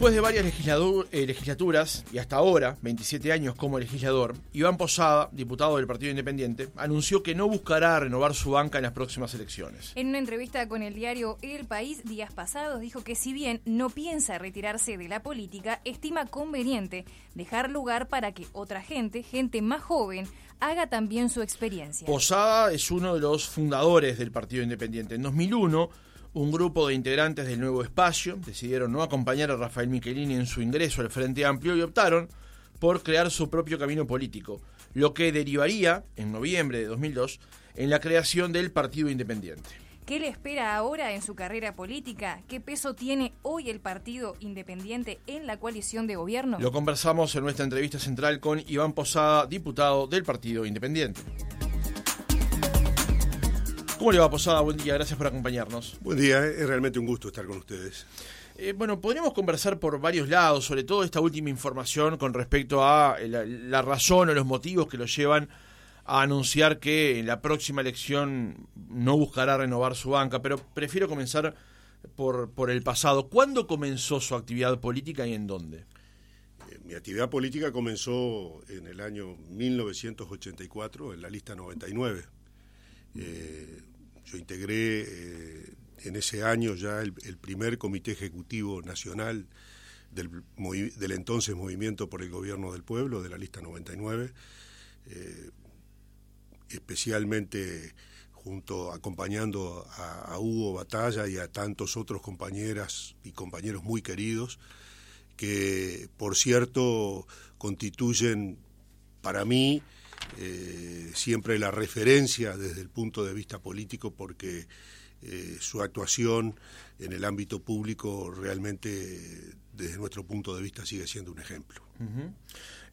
Después de varias eh, legislaturas y hasta ahora, 27 años como legislador, Iván Posada, diputado del Partido Independiente, anunció que no buscará renovar su banca en las próximas elecciones. En una entrevista con el diario El País días pasados dijo que si bien no piensa retirarse de la política, estima conveniente dejar lugar para que otra gente, gente más joven, haga también su experiencia. Posada es uno de los fundadores del Partido Independiente. En 2001 un grupo de integrantes del nuevo espacio decidieron no acompañar a Rafael Michelini en su ingreso al Frente Amplio y optaron por crear su propio camino político, lo que derivaría, en noviembre de 2002, en la creación del Partido Independiente. ¿Qué le espera ahora en su carrera política? ¿Qué peso tiene hoy el Partido Independiente en la coalición de gobierno? Lo conversamos en nuestra entrevista central con Iván Posada, diputado del Partido Independiente. ¿Cómo le va, Posada? Buen día, gracias por acompañarnos. Buen día, es realmente un gusto estar con ustedes. Eh, bueno, podríamos conversar por varios lados, sobre todo esta última información con respecto a la, razón o los motivos que lo llevan a anunciar que en la próxima elección no buscará renovar su banca, pero prefiero comenzar por, por el pasado. ¿Cuándo comenzó su actividad política y en dónde? Eh, mi actividad política comenzó en el año 1984, en la lista 99. Eh, yo integré eh, en ese año ya el, primer comité ejecutivo nacional del, entonces Movimiento por el Gobierno del Pueblo, de la lista 99, eh, especialmente junto acompañando a, Hugo Batalla y a tantos otros compañeras y compañeros muy queridos, que por cierto constituyen para mí eh, siempre la referencia desde el punto de vista político porque eh, su actuación en el ámbito público realmente desde nuestro punto de vista sigue siendo un ejemplo.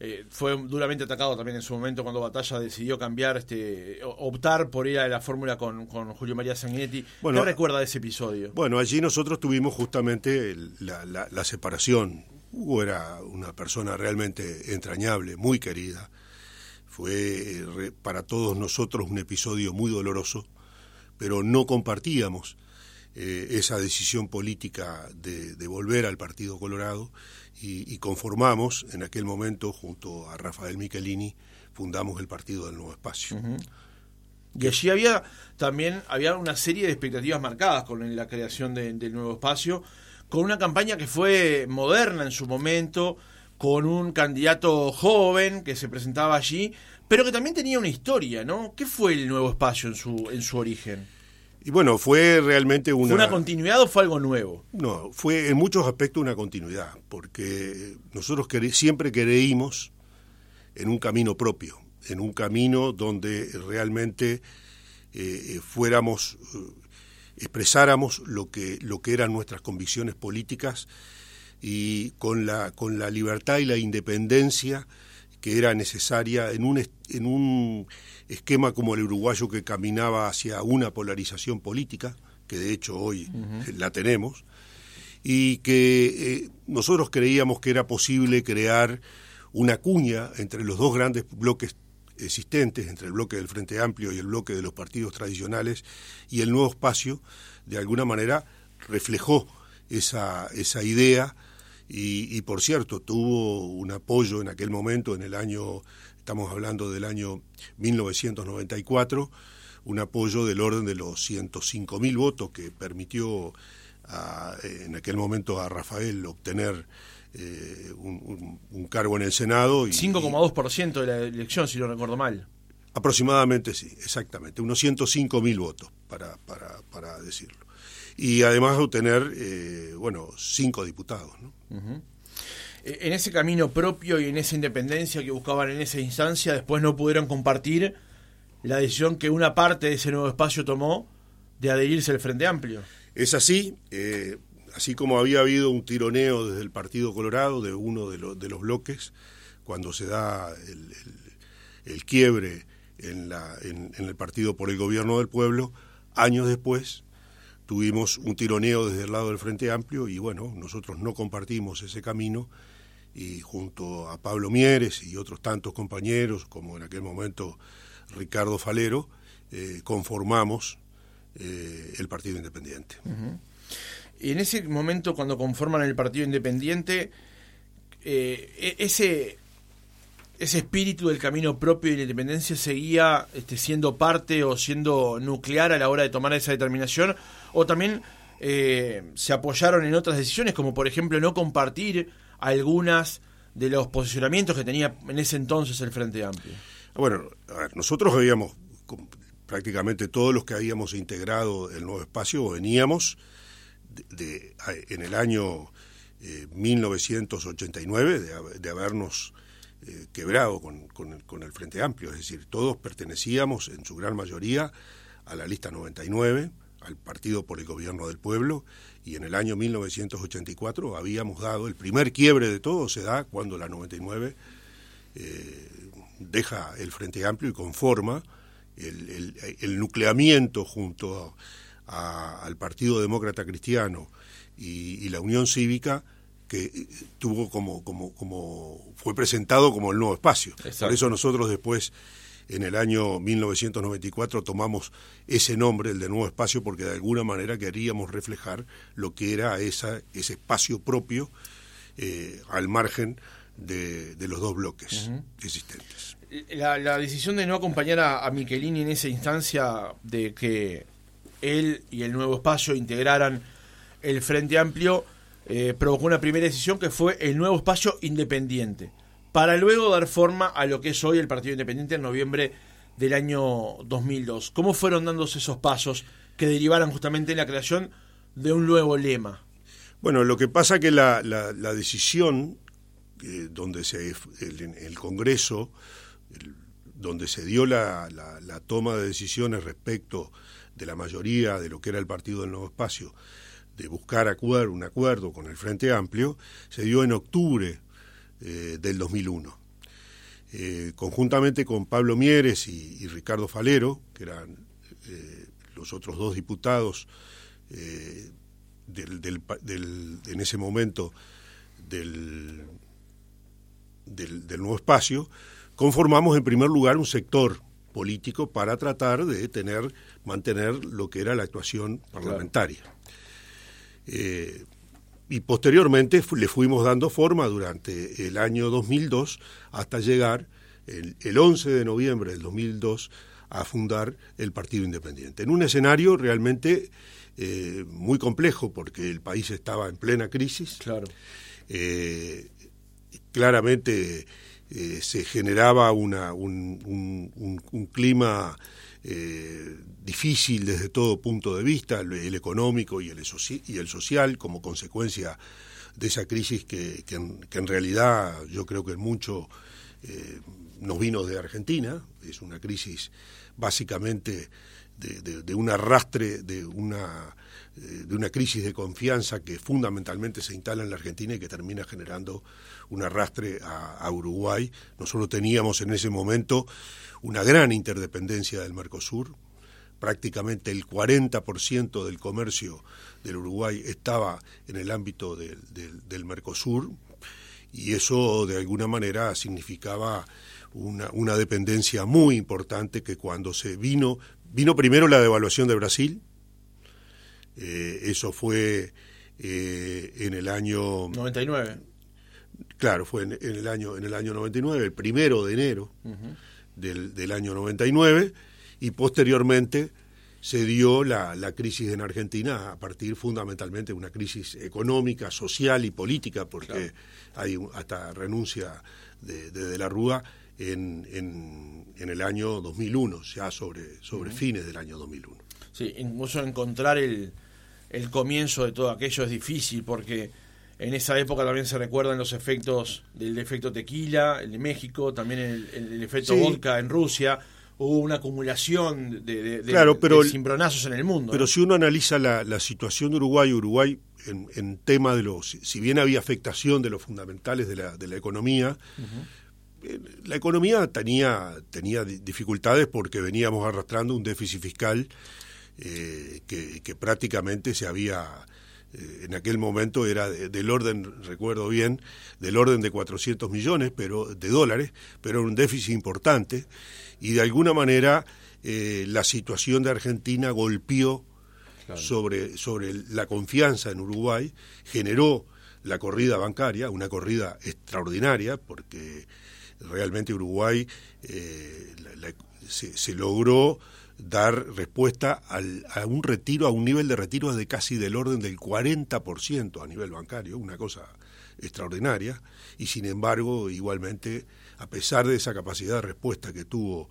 Eh, fue duramente atacado también en su momento cuando Batalla decidió cambiar, este, optar por ir a la fórmula con, Julio María Sanguinetti. ¿Qué recuerda de ese episodio? Bueno, allí nosotros tuvimos justamente la, la separación. Hugo era una persona realmente entrañable, muy querida fue eh, para todos nosotros un episodio muy doloroso, pero no compartíamos eh, esa decisión política de, volver al Partido Colorado y, conformamos en aquel momento junto a Rafael Michelini, fundamos el Partido del Nuevo Espacio. Y allí había también había una serie de expectativas marcadas con la creación del nuevo espacio, con una campaña que fue moderna en su momento, con un candidato joven que se presentaba allí, pero que también tenía una historia, ¿no? ¿Qué fue el nuevo espacio en su, en su origen? Y bueno, fue realmente una... ¿Fue una continuidad o fue algo nuevo? No, fue en muchos aspectos una continuidad, porque nosotros siempre creímos en un camino propio, en un camino donde realmente eh, eh, fuéramos, eh, expresáramos lo que, lo que eran nuestras convicciones políticas y con la, con la libertad y la independencia que era necesaria en un, en un esquema como el uruguayo que caminaba hacia una polarización política, que de hecho hoy la tenemos, y que eh, nosotros creíamos que era posible crear una cuña entre los dos grandes bloques existentes, entre el bloque del Frente Amplio y el bloque de los partidos tradicionales, y el nuevo espacio, de alguna manera, reflejó esa, esa idea y, por cierto, tuvo un apoyo en aquel momento, en el año, estamos hablando del año 1994, un apoyo del orden de los 105 mil votos que permitió en aquel momento a Rafael obtener eh, un, cargo en el Senado. 5,2% de la elección, si no recuerdo mal. Aproximadamente sí, exactamente, unos 105 mil votos, para, para, para decirlo y además obtener, eh, bueno, cinco diputados. ¿no? E, en ese camino propio y en esa independencia que buscaban en esa instancia, después no pudieron compartir la decisión que una parte de ese nuevo espacio tomó de adherirse al Frente Amplio. Es así, eh, así como había habido un tironeo desde el Partido Colorado, de uno de, de los bloques, cuando se da el, el, quiebre en, la, en el Partido por el Gobierno del Pueblo, años después tuvimos un tironeo desde el lado del Frente Amplio y bueno, nosotros no compartimos ese camino y junto a Pablo Mieres y otros tantos compañeros, como en aquel momento Ricardo Falero, eh, conformamos eh, el Partido Independiente. en ese momento cuando conforman el Partido Independiente, eh, e-, ese, ese espíritu del camino propio y la independencia seguía este, siendo parte o siendo nuclear a la hora de tomar esa determinación, o también eh, se apoyaron en otras decisiones, como por ejemplo no compartir algunas de los posicionamientos que tenía en ese entonces el Frente Amplio. Bueno, nosotros habíamos, prácticamente todos los que habíamos integrado el nuevo espacio, veníamos de, en el año 1989 eh, de, habernos eh, quebrado con, con, el, Frente Amplio, es decir, todos pertenecíamos en su gran mayoría a la lista 99, al Partido por el Gobierno del Pueblo, y en el año 1984 habíamos dado, el primer quiebre de todo se da cuando la 99 eh, deja el Frente Amplio y conforma el, el, nucleamiento junto al Partido Demócrata Cristiano y, la Unión Cívica que tuvo como, como, como fue presentado como el nuevo espacio. Por eso nosotros después en el año 1994 tomamos ese nombre, el de Nuevo Espacio, porque de alguna manera queríamos reflejar lo que era esa, ese espacio propio eh, al margen de, los dos bloques existentes. La, decisión de no acompañar a, a Michelini en esa instancia de que él y el Nuevo Espacio integraran el Frente Amplio, eh, provocó una primera decisión que fue el Nuevo Espacio Independiente para luego dar forma a lo que es hoy el Partido Independiente en noviembre del año 2002. ¿Cómo fueron dándose esos pasos que derivaran justamente en la creación de un nuevo lema? Bueno, lo que pasa que la, decisión eh, donde se el, Congreso, donde se dio la, la, toma de decisiones respecto de la mayoría de lo que era el Partido del Nuevo Espacio, de buscar acuerdo, un acuerdo con el Frente Amplio, se dio en octubre eh, del 2001. Eh, conjuntamente con Pablo Mieres y, Ricardo Falero, que eran eh, los otros dos diputados del, en ese momento del, del, nuevo espacio, conformamos en primer lugar un sector político para tratar de tener, mantener lo que era la actuación parlamentaria y posteriormente le fuimos dando forma durante el año 2002 hasta llegar el, 11 de noviembre del 2002 a fundar el Partido Independiente. En un escenario realmente eh, muy complejo porque el país estaba en plena crisis. Claro. Eh, claramente eh, se generaba una, un, un clima difícil desde todo punto de vista, el, económico y el, social, como consecuencia de esa crisis que, en, realidad yo creo que mucho eh, nos vino de Argentina, es una crisis básicamente de, un arrastre, de una, eh, de una crisis de confianza que fundamentalmente se instala en la Argentina y que termina generando un arrastre a, Uruguay. Nosotros teníamos en ese momento una gran interdependencia del Mercosur, prácticamente el 40% del comercio del Uruguay estaba en el ámbito del, del, Mercosur y eso de alguna manera significaba una, una, dependencia muy importante que cuando se vino, vino primero la devaluación de Brasil, eh, eso fue eh, en el año 99. Claro, fue en, el año en el año 99, el primero de enero del, del, año 99, y posteriormente se dio la, la, crisis en Argentina a partir fundamentalmente de una crisis económica, social y política, porque hay hasta renuncia de, de, la Rúa en, en, en, el año 2001, ya sobre, sobre fines del año 2001. Sí, incluso encontrar el, el comienzo de todo aquello es difícil porque en esa época también se recuerdan los efectos del efecto tequila, el de México, también el, efecto vodka en Rusia. Hubo una acumulación de, de, cimbronazos en el mundo. Pero si uno analiza la, situación de Uruguay, Uruguay en, tema de los, si bien había afectación de los fundamentales de la, de la economía, la economía tenía, tenía dificultades porque veníamos arrastrando un déficit fiscal eh, que, que, prácticamente se había eh, en aquel momento era del orden, recuerdo bien, del orden de 400 millones pero, de dólares, pero un déficit importante. Y de alguna manera eh, la situación de Argentina golpeó sobre, sobre la confianza en Uruguay, generó la corrida bancaria, una corrida extraordinaria, porque realmente Uruguay eh, se, logró dar respuesta a un retiro, a un nivel de retiro de casi del orden del 40% a nivel bancario, una cosa extraordinaria, y sin embargo, igualmente, a pesar de esa capacidad de respuesta que tuvo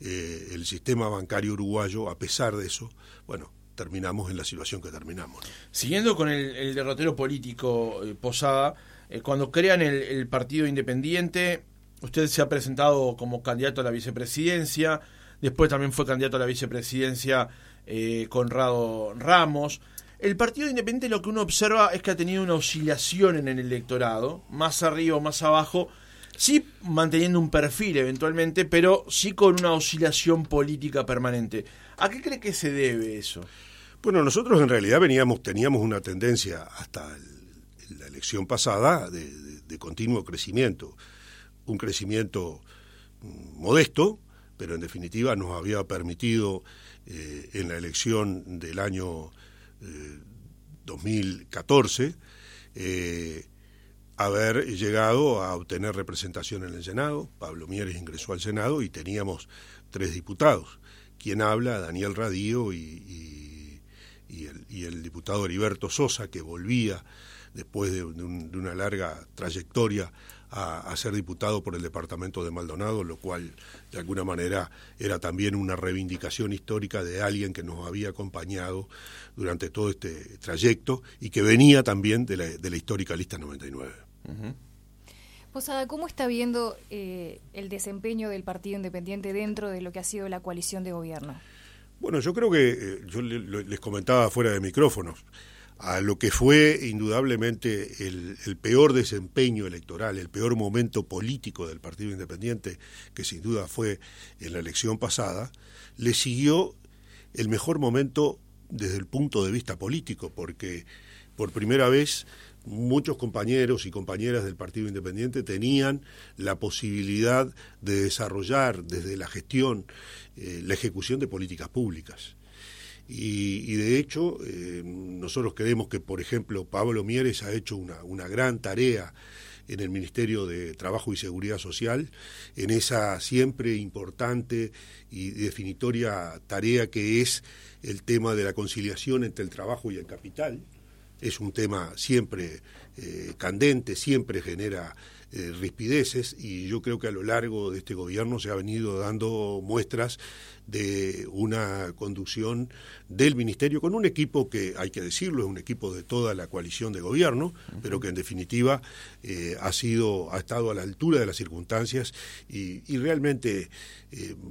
eh, el sistema bancario uruguayo, a pesar de eso, bueno, terminamos en la situación que terminamos. Siguiendo con el, derrotero político eh, Posada, cuando crean el, Partido Independiente, usted se ha presentado como candidato a la vicepresidencia, después también fue candidato a la vicepresidencia eh, Conrado Ramos. El Partido Independiente lo que uno observa es que ha tenido una oscilación en el electorado, más arriba o más abajo, sí manteniendo un perfil eventualmente, pero sí con una oscilación política permanente. ¿A qué cree que se debe eso? Bueno, nosotros en realidad veníamos, teníamos una tendencia hasta la elección pasada de, continuo crecimiento, un crecimiento mm, modesto, pero en definitiva nos había permitido eh, en la elección del año 2014 eh, haber llegado a obtener representación en el Senado. Pablo Mieres ingresó al Senado y teníamos tres diputados. Quien habla, Daniel Radío y y el, diputado Heriberto Sosa, que volvía después de, una larga trayectoria a, ser diputado por el departamento de Maldonado, lo cual de alguna manera era también una reivindicación histórica de alguien que nos había acompañado durante todo este trayecto y que venía también de la, histórica lista 99. Posada, ¿cómo está viendo eh, el desempeño del Partido Independiente dentro de lo que ha sido la coalición de gobierno? Bueno, yo creo que eh, yo les comentaba fuera de micrófonos, a lo que fue indudablemente el, peor desempeño electoral, el peor momento político del Partido Independiente, que sin duda fue en la elección pasada, le siguió el mejor momento desde el punto de vista político, porque por primera vez muchos compañeros y compañeras del Partido Independiente tenían la posibilidad de desarrollar desde la gestión eh, la ejecución de políticas públicas. Y, de hecho, eh, nosotros creemos que, por ejemplo, Pablo Mieres ha hecho una, una gran tarea en el Ministerio de Trabajo y Seguridad Social, en esa siempre importante y definitoria tarea que es el tema de la conciliación entre el trabajo y el capital. Es un tema siempre eh, candente, siempre genera eh, rispideces y yo creo que a lo largo de este gobierno se ha venido dando muestras de una conducción del ministerio con un equipo que, hay que decirlo, es un equipo de toda la coalición de gobierno, pero que en definitiva eh, ha sido, ha estado a la altura de las circunstancias y, y realmente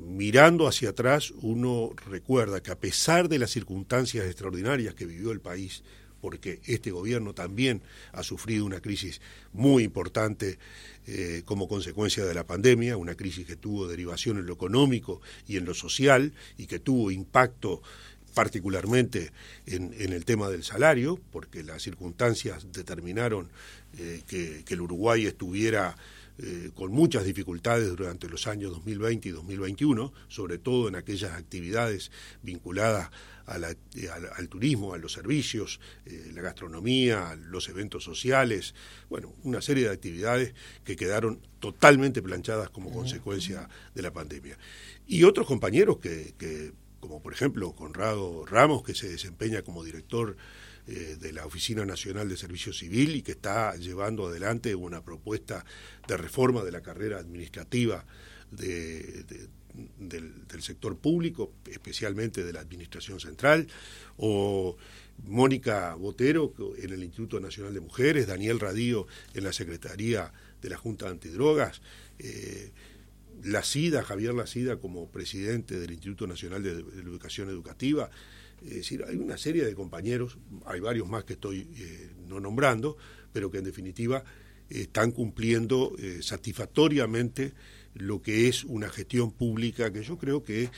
mirando hacia atrás uno recuerda que a pesar de las circunstancias extraordinarias que vivió el país, porque este gobierno también ha sufrido una crisis muy importante eh, como consecuencia de la pandemia, una crisis que tuvo derivación en lo económico y en lo social y que tuvo impacto particularmente en, el tema del salario, porque las circunstancias determinaron eh, que, el Uruguay estuviera eh, con muchas dificultades durante los años 2020 y 2021, sobre todo en aquellas actividades vinculadas eh, al, turismo, a los servicios, eh, la gastronomía, los eventos sociales, bueno, una serie de actividades que quedaron totalmente planchadas como consecuencia de la pandemia. Y otros compañeros que, como por ejemplo Conrado Ramos, que se desempeña como director eh, de la Oficina Nacional de Servicio Civil y que está llevando adelante una propuesta de reforma de la carrera administrativa de del, sector público, especialmente de la Administración Central, o Mónica Botero en el Instituto Nacional de Mujeres, Daniel Radío en la Secretaría de la Junta de Antidrogas, eh, la SIDA, Javier Lacida como presidente del Instituto Nacional de, Educación Educativa. Es decir, hay una serie de compañeros, hay varios más que estoy eh, no nombrando, pero que en definitiva están cumpliendo eh, satisfactoriamente lo que es una gestión pública que yo creo que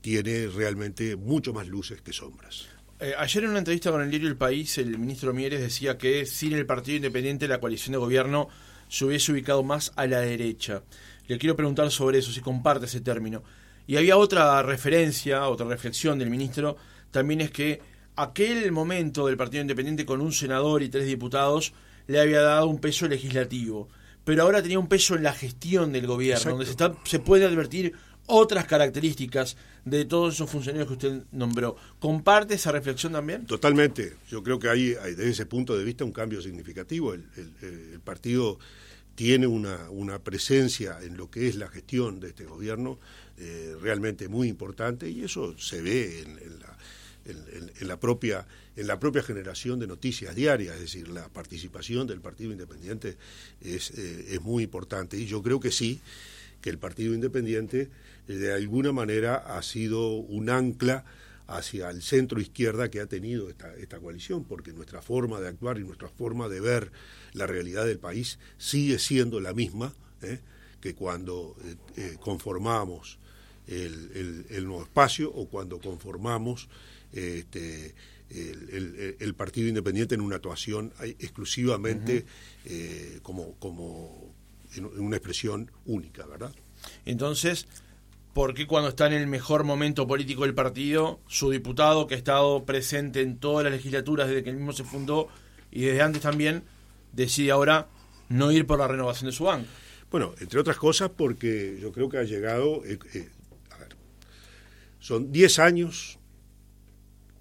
tiene realmente mucho más luces que sombras. Eh, ayer en una entrevista con el diario El País, el ministro Mieres decía que sin el Partido Independiente la coalición de gobierno se hubiese ubicado más a la derecha. Le quiero preguntar sobre eso, si comparte ese término. Y había otra referencia, otra reflexión del ministro, también es que aquel momento del Partido Independiente con un senador y tres diputados le había dado un peso legislativo, pero ahora tenía un peso en la gestión del gobierno, donde se, está, se puede advertir otras características de todos esos funcionarios que usted nombró. ¿Comparte esa reflexión también? Totalmente. Yo creo que hay, desde ese punto de vista un cambio significativo. El, el, partido tiene una, una, presencia en lo que es la gestión de este gobierno eh, realmente muy importante y eso se ve en, la, en, la propia en la propia generación de noticias diarias, es decir, la participación del Partido Independiente es, eh, es muy importante y yo creo que sí que el Partido Independiente de alguna manera ha sido un ancla hacia el centro izquierda que ha tenido esta, esta coalición, porque nuestra forma de actuar y nuestra forma de ver la realidad del país sigue siendo la misma ¿eh? que cuando eh, eh, conformamos el, nuevo espacio o cuando conformamos este, el, Partido Independiente en una actuación exclusivamente como, como en una expresión única, ¿verdad? Entonces, ¿por qué cuando está en el mejor momento político del partido, su diputado, que ha estado presente en todas las legislaturas desde que el mismo se fundó y desde antes también, decide ahora no ir por la renovación de su banco? Bueno, entre otras cosas porque yo creo que ha llegado, eh, eh, a ver, son 10 años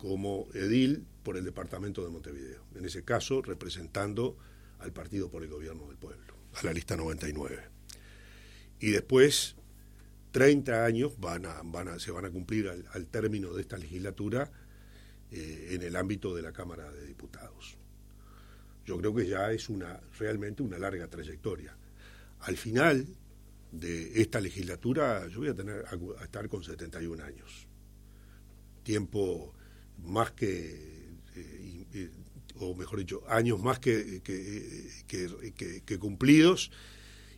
como edil por el departamento de Montevideo, en ese caso representando al partido por el gobierno del pueblo, a la lista 99. Y después 30 años se van a cumplir al, término de esta legislatura eh, en el ámbito de la Cámara de Diputados. Yo creo que ya es una realmente una larga trayectoria. Al final de esta legislatura yo voy a tener estar con 71 años. Tiempo más que eh, o mejor dicho, años más que, que cumplidos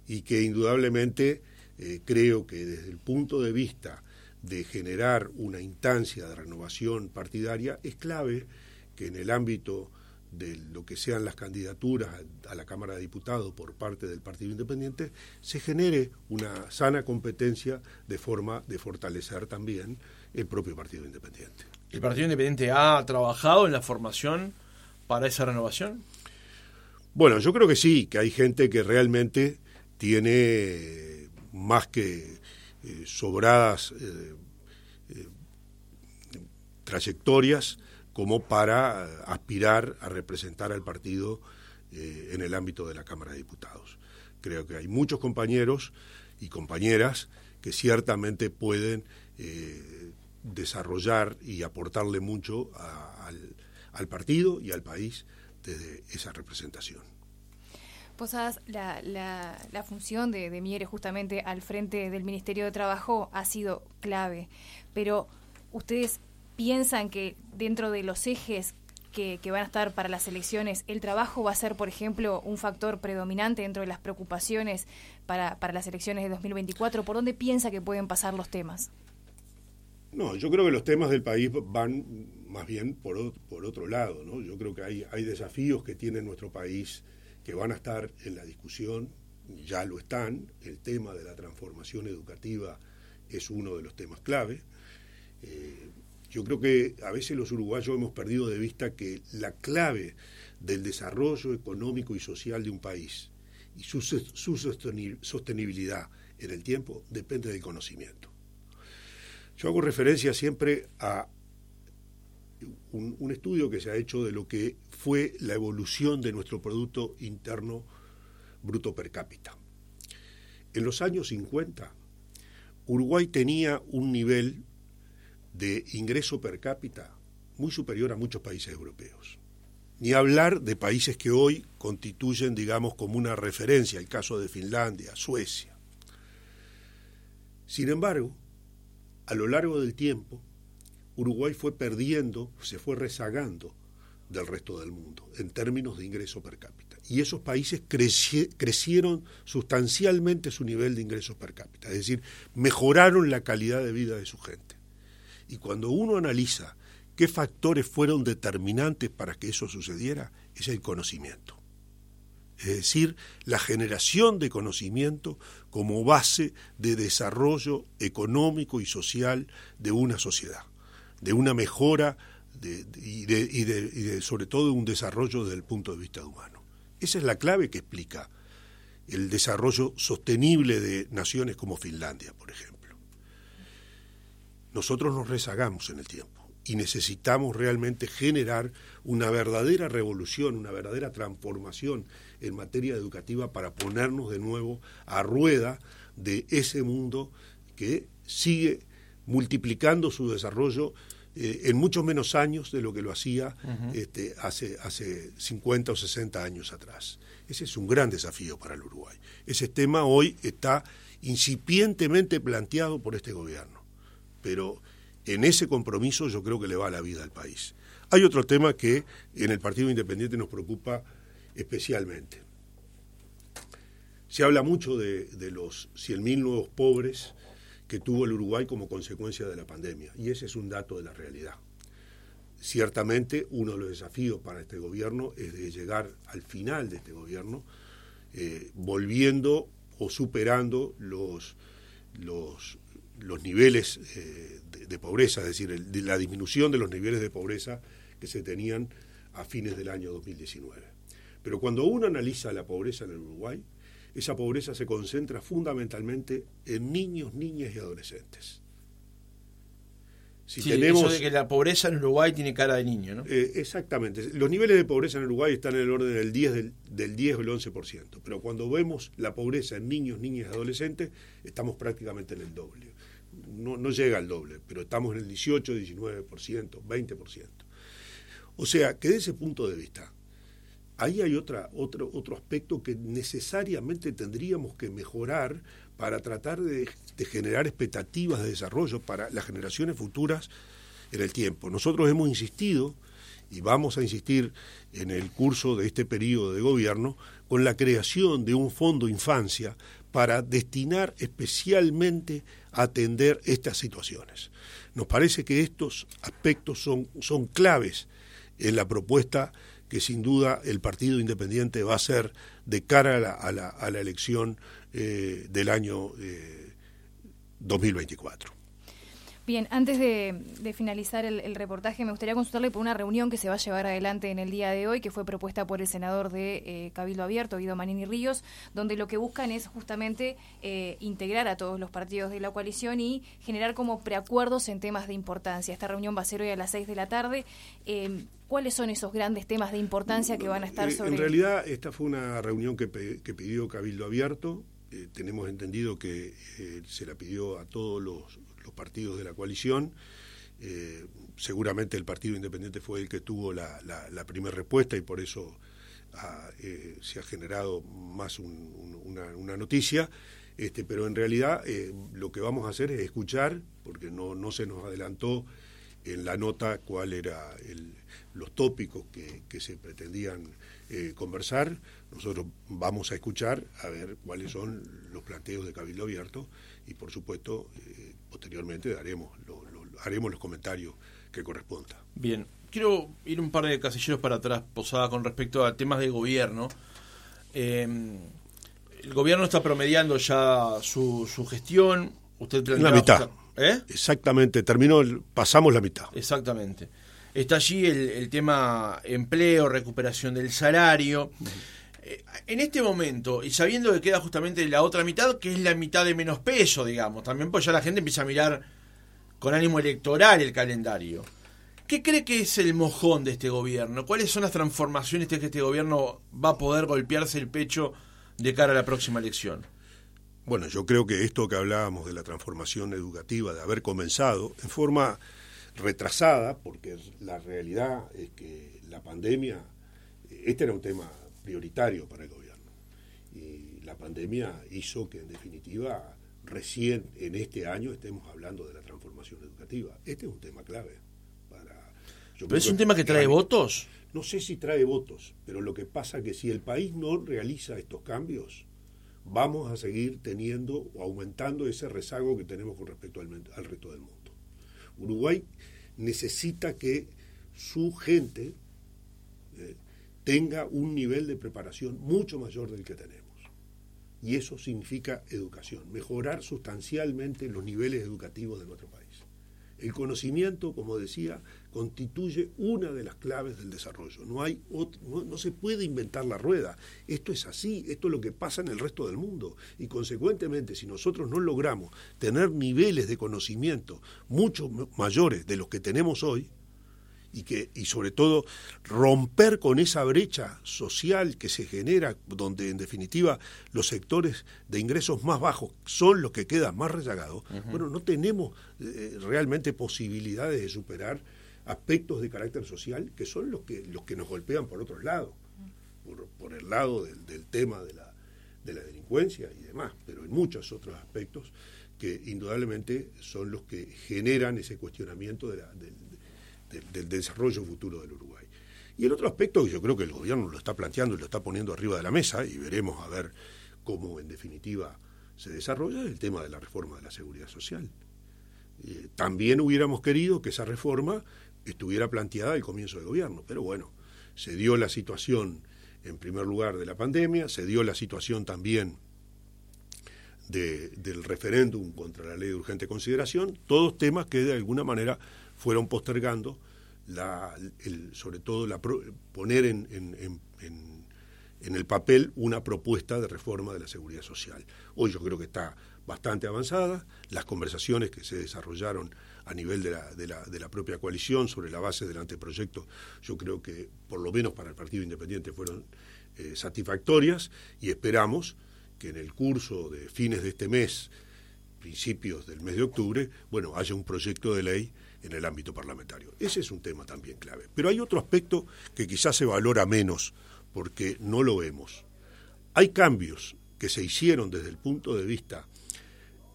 y que indudablemente eh, creo que desde el punto de vista de generar una instancia de renovación partidaria es clave que en el ámbito de lo que sean las candidaturas a la Cámara de Diputados por parte del Partido Independiente, se genere una sana competencia de forma de fortalecer también el propio Partido Independiente. ¿El Partido Independiente ha trabajado en la formación para esa renovación? Bueno, yo creo que sí, que hay gente que realmente tiene más que eh, sobradas eh, eh, trayectorias como para aspirar a representar al partido en el ámbito de la Cámara de Diputados. Creo que hay muchos compañeros y compañeras que ciertamente pueden desarrollar y aportarle mucho al partido y al país desde esa representación. Posadas, la, la, función de, de Mieres justamente al frente del Ministerio de Trabajo ha sido clave, pero ustedes piensan que dentro de los ejes que, van a estar para las elecciones, el trabajo va a ser, por ejemplo, un factor predominante dentro de las preocupaciones para las elecciones de 2024? ¿Por dónde piensa que pueden pasar los temas? No, yo creo que los temas del país van más bien por, por otro lado, ¿no? Yo creo que hay, desafíos que tiene nuestro país que van a estar en la discusión, ya lo están, el tema de la transformación educativa es uno de los temas clave. Eh, yo creo que a veces los uruguayos hemos perdido de vista que la clave del desarrollo económico y social de un país y su, sostenibilidad en el tiempo depende del conocimiento. Yo hago referencia siempre a un, estudio que se ha hecho de lo que fue la evolución de nuestro Producto Interno Bruto per cápita. En los años 50, Uruguay tenía un nivel de ingreso per cápita muy superior a muchos países europeos. Ni hablar de países que hoy constituyen, digamos, como una referencia, el caso de Finlandia, Suecia. Sin embargo, a lo largo del tiempo, Uruguay fue perdiendo, se fue rezagando del resto del mundo en términos de ingreso per cápita. Y esos países crecieron sustancialmente su nivel de ingresos per cápita, es decir, mejoraron la calidad de vida de su gente. Y cuando uno analiza qué factores fueron determinantes para que eso sucediera, es el conocimiento. Es decir, la generación de conocimiento como base de desarrollo económico y social de una sociedad de una mejora y, de, sobre todo un desarrollo desde el punto de vista humano. Esa es la clave que explica el desarrollo sostenible de naciones como Finlandia, por ejemplo. Nosotros nos rezagamos en el tiempo y necesitamos realmente generar una verdadera revolución, una verdadera transformación en materia educativa para ponernos de nuevo a rueda de ese mundo que sigue multiplicando su desarrollo eh, en muchos menos años de lo que lo hacía este, hace, hace 50 o 60 años atrás. Ese es un gran desafío para el Uruguay. Ese tema hoy está incipientemente planteado por este gobierno, pero en ese compromiso yo creo que le va la vida al país. Hay otro tema que en el Partido Independiente nos preocupa especialmente. Se habla mucho de, de los 100.000 nuevos pobres que tuvo el Uruguay como consecuencia de la pandemia, y ese es un dato de la realidad. Ciertamente uno de los desafíos para este gobierno es de llegar al final de este gobierno eh, volviendo o superando los, los, los niveles eh, de, pobreza, es decir, la disminución de los niveles de pobreza que se tenían a fines del año 2019. Pero cuando uno analiza la pobreza en el Uruguay, esa pobreza se concentra fundamentalmente en niños, niñas y adolescentes. Si tenemos, eso de que la pobreza en Uruguay tiene cara de niño, ¿no? Eh, exactamente. Los niveles de pobreza en Uruguay están en el orden del 10, del, del 10 o el 11%. Pero cuando vemos la pobreza en niños, niñas y adolescentes, estamos prácticamente en el doble. No, no llega al doble, pero estamos en el 18, 19%, 20%. O sea, que de ese punto de vista, ahí hay otra, otro, otro aspecto que necesariamente tendríamos que mejorar para tratar de, generar expectativas de desarrollo para las generaciones futuras en el tiempo. Nosotros hemos insistido y vamos a insistir en el curso de este periodo de gobierno con la creación de un fondo infancia para destinar especialmente a atender estas situaciones. Nos parece que estos aspectos son, son claves en la propuesta que sin duda el Partido Independiente va a hacer de cara a la, a la, elección eh, del año 2024. Eh, Bien, antes de, finalizar el, reportaje, me gustaría consultarle por una reunión que se va a llevar adelante en el día de hoy, que fue propuesta por el senador de eh, Cabildo Abierto, Guido Manini Ríos, donde lo que buscan es justamente integrar a todos los partidos de la coalición y generar como preacuerdos en temas de importancia. Esta reunión va a ser hoy a las seis de la tarde. ¿Cuáles son esos grandes temas de importancia que van a estar eh, sobre? En realidad, esta fue una reunión que, pidió Cabildo Abierto. Eh, tenemos entendido que eh, se la pidió a todos los, partidos de la coalición. seguramente el Partido Independiente fue el que tuvo la, primera respuesta y por eso se ha generado más una, noticia. Este, pero en realidad lo que vamos a hacer es escuchar, porque no, no se nos adelantó en la nota cuál era los tópicos que, se pretendían eh, conversar. Nosotros vamos a escuchar a ver cuáles son los planteos de Cabildo Abierto y, por supuesto, eh, posteriormente daremos haremos los comentarios que corresponda. Bien, quiero ir un par de casilleros para atrás, Posada, con respecto a temas de gobierno. Em, el gobierno está promediando ya su, su gestión. Usted la mitad. ¿Eh? Exactamente, terminó, pasamos la mitad. Exactamente. Está allí el, tema empleo, recuperación del salario. En este momento, y sabiendo que queda justamente la otra mitad, que es la mitad de menos peso, digamos, también pues ya la gente empieza a mirar con ánimo electoral el calendario. ¿Qué cree que es el mojón de este gobierno? ¿Cuáles son las transformaciones que este gobierno va a poder golpearse el pecho de cara a la próxima elección? Bueno, yo creo que esto que hablábamos de la transformación educativa, de haber comenzado en forma retrasada, porque la realidad es que la pandemia, este era un tema prioritario para el gobierno. Y la pandemia hizo que, en definitiva, recién en este año estemos hablando de la transformación educativa. Este es un tema clave. Para, ¿Pero es un tema que trae votos? No sé si trae votos, pero lo que pasa es que si el país no realiza estos cambios, vamos a seguir teniendo o aumentando ese rezago que tenemos con respecto al, al resto del mundo. Uruguay necesita que su gente eh, tenga un nivel de preparación mucho mayor del que tenemos. Y eso significa educación, mejorar sustancialmente los niveles educativos de nuestro país. El conocimiento, como decía, constituye una de las claves del desarrollo. No, hay no, se puede inventar la rueda. Esto es así, esto es lo que pasa en el resto del mundo. Y consecuentemente, si nosotros no logramos tener niveles de conocimiento mucho mayores de los que tenemos hoy, y que y sobre todo romper con esa brecha social que se genera donde en definitiva los sectores de ingresos más bajos son los que quedan más rezagados bueno no tenemos eh, realmente posibilidades de superar aspectos de carácter social que son los que los que nos golpean por otros lados por, el lado del, tema de la de la delincuencia y demás pero en muchos otros aspectos que indudablemente son los que generan ese cuestionamiento de la, del, del, desarrollo futuro del Uruguay. Y el otro aspecto que yo creo que el gobierno lo está planteando y lo está poniendo arriba de la mesa, y veremos a ver cómo en definitiva se desarrolla, es el tema de la reforma de la seguridad social. Eh, también hubiéramos querido que esa reforma estuviera planteada al comienzo del gobierno, pero bueno, se dio la situación en primer lugar de la pandemia, se dio la situación también del referéndum contra la ley de urgente consideración, todos temas que de alguna manera fueron postergando, la, sobre todo la, poner en, en, el papel una propuesta de reforma de la seguridad social. Hoy yo creo que está bastante avanzada, las conversaciones que se desarrollaron a nivel de la propia coalición sobre la base del anteproyecto, yo creo que por lo menos para el Partido Independiente fueron eh, satisfactorias y esperamos que en el curso de fines de este mes, principios del mes de octubre, bueno, haya un proyecto de ley en el ámbito parlamentario. Ese es un tema también clave. Pero hay otro aspecto que quizás se valora menos porque no lo vemos. Hay cambios que se hicieron desde el punto de vista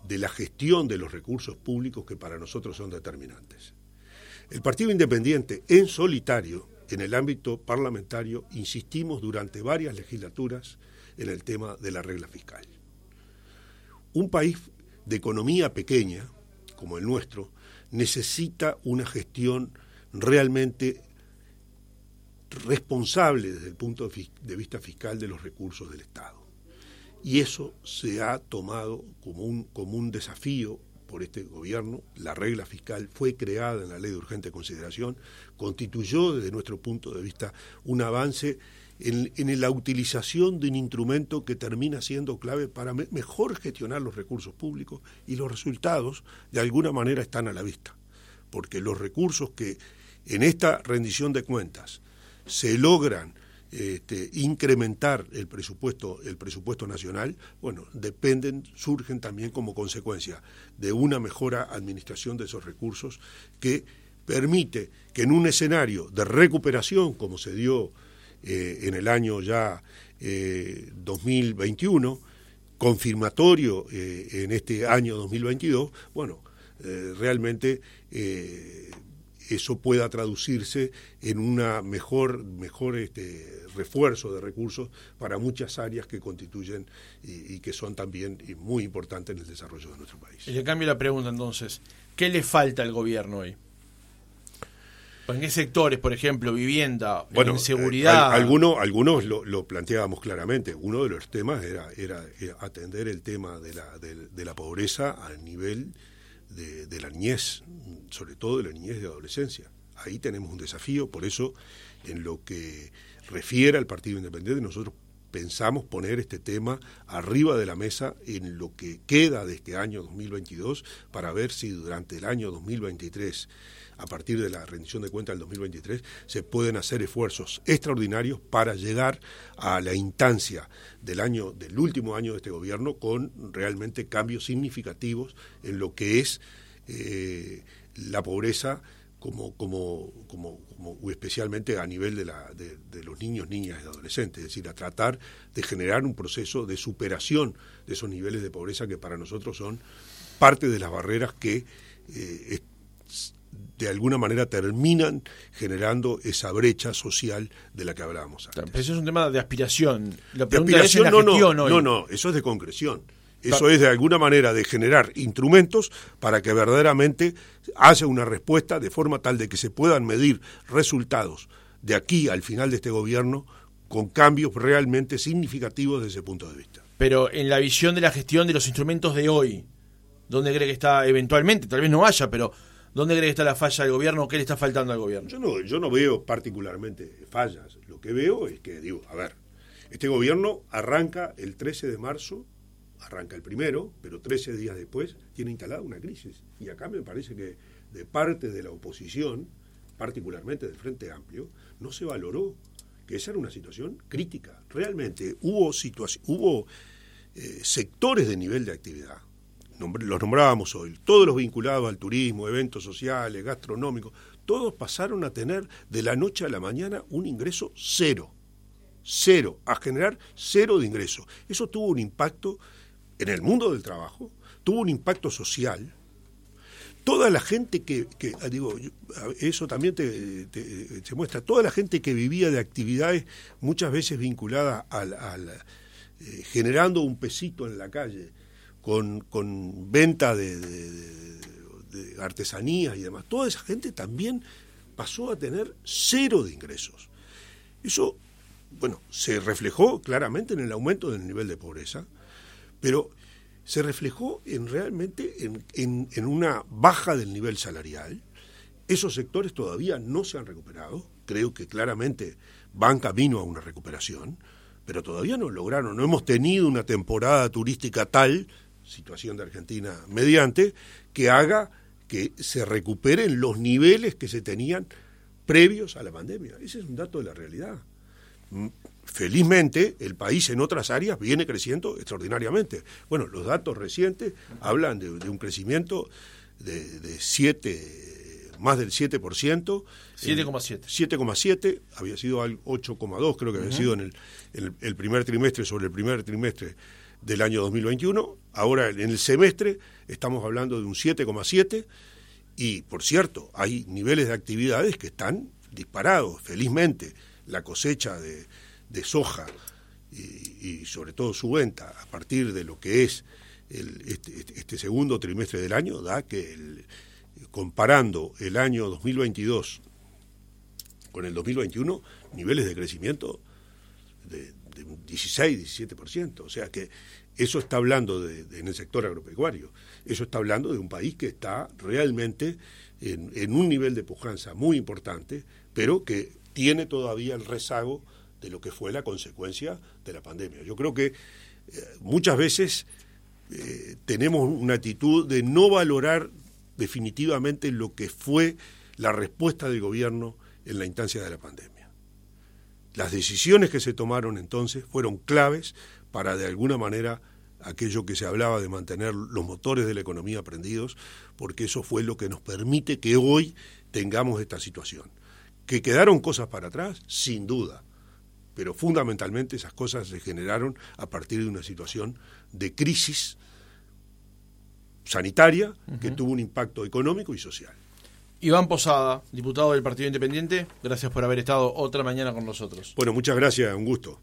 de la gestión de los recursos públicos que para nosotros son determinantes. El Partido Independiente, en solitario, en el ámbito parlamentario, insistimos durante varias legislaturas en el tema de la regla fiscal. Un país de economía pequeña, como el nuestro, necesita una gestión realmente responsable desde el punto de vista fiscal de los recursos del Estado. Y eso se ha tomado como un, como un desafío por este gobierno. La regla fiscal fue creada en la ley de urgente consideración, constituyó desde nuestro punto de vista un avance en, la utilización de un instrumento que termina siendo clave para mejor gestionar los recursos públicos y los resultados de alguna manera están a la vista, porque los recursos que en esta rendición de cuentas se logran este, incrementar el presupuesto, el presupuesto nacional, bueno, dependen, surgen también como consecuencia de una mejora administración de esos recursos que permite que en un escenario de recuperación, como se dio eh, en el año ya 2021, eh, confirmatorio eh, en este año 2022, bueno, realmente eso pueda traducirse en una mejor, mejor este, refuerzo de recursos para muchas áreas que constituyen y, y, que son también muy importantes en el desarrollo de nuestro país. Y le cambio la pregunta entonces, ¿qué le falta al gobierno hoy? ¿En qué sectores, por ejemplo, vivienda, bueno, seguridad? Eh, algunos algunos lo, planteábamos claramente. Uno de los temas era, era, eh, atender el tema de la, de, la pobreza al nivel de, la niñez, sobre todo de la niñez de adolescencia. Ahí tenemos un desafío, por eso en lo que refiere al Partido Independiente nosotros pensamos poner este tema arriba de la mesa en lo que queda de este año 2022 para ver si durante el año 2023 a partir de la rendición de cuentas del 2023, se pueden hacer esfuerzos extraordinarios para llegar a la instancia del año, del último año de este gobierno, con realmente cambios significativos en lo que es eh, la pobreza como, como, como, especialmente a nivel de, los niños, niñas y adolescentes, es decir, a tratar de generar un proceso de superación de esos niveles de pobreza que para nosotros son parte de las barreras que eh, de alguna manera terminan generando esa brecha social de la que hablábamos antes. eso es un tema de aspiración. La de aspiración, no, no, no, no, eso es de concreción. Eso es de alguna manera de generar instrumentos para que verdaderamente haya una respuesta de forma tal de que se puedan medir resultados de aquí al final de este gobierno con cambios realmente significativos desde ese punto de vista. Pero en la visión de la gestión de los instrumentos de hoy, ¿dónde cree que está eventualmente? Tal vez no haya, pero ¿Dónde cree que está la falla del gobierno? ¿Qué le está faltando al gobierno? Yo no, yo no veo particularmente fallas. Lo que veo es que, digo, a ver, este gobierno arranca el 13 de marzo, arranca el primero, pero 13 días después tiene instalada una crisis. Y acá me parece que de parte de la oposición, particularmente del Frente Amplio, no se valoró que esa era una situación crítica. Realmente hubo, hubo eh, sectores de nivel de actividad los nombrábamos hoy, todos los vinculados al turismo, eventos sociales, gastronómicos, todos pasaron a tener de la noche a la mañana un ingreso cero, cero, a generar cero de ingreso. Eso tuvo un impacto en el mundo del trabajo, tuvo un impacto social. Toda la gente que, ah, digo, eso también te, se muestra, toda la gente que vivía de actividades muchas veces vinculadas al, eh, generando un pesito en la calle, con, con venta de, artesanías y demás, toda esa gente también pasó a tener cero de ingresos. Eso, bueno, se reflejó claramente en el aumento del nivel de pobreza, pero se reflejó en realmente en, en, en, una baja del nivel salarial. Esos sectores todavía no se han recuperado, creo que claramente van camino a una recuperación, pero todavía no lograron, no hemos tenido una temporada turística tal situación de Argentina mediante, que haga que se recuperen los niveles que se tenían previos a la pandemia. Ese es un dato de la realidad. Mm, felizmente, el país en otras áreas viene creciendo extraordinariamente. Bueno, los datos recientes hablan de, un crecimiento de, de siete, más del 7%. 7,7. 7,7, había sido al 8,2, creo que había sido en el, el primer trimestre sobre el primer trimestre del año 2021. Ahora en el semestre estamos hablando de un 7,7 y, por cierto, hay niveles de actividades que están disparados. Felizmente, la cosecha de, soja y, sobre todo su venta a partir de lo que es el, este, este, este segundo trimestre del año da que comparando el año 2022 con el 2021, niveles de crecimiento de, un 16, 17%. O sea que eso está hablando de, en el sector agropecuario. Eso está hablando de un país que está realmente en, un nivel de pujanza muy importante, pero que tiene todavía el rezago de lo que fue la consecuencia de la pandemia. Yo creo que eh, muchas veces eh, tenemos una actitud de no valorar definitivamente lo que fue la respuesta del gobierno en la instancia de la pandemia. Las decisiones que se tomaron entonces fueron claves para de alguna manera aquello que se hablaba de mantener los motores de la economía prendidos, porque eso fue lo que nos permite que hoy tengamos esta situación. Que quedaron cosas para atrás, sin duda, pero fundamentalmente esas cosas se generaron a partir de una situación de crisis sanitaria que tuvo un impacto económico y social. Iván Posada, diputado del Partido Independiente, gracias por haber estado otra mañana con nosotros. Bueno, muchas gracias, un gusto.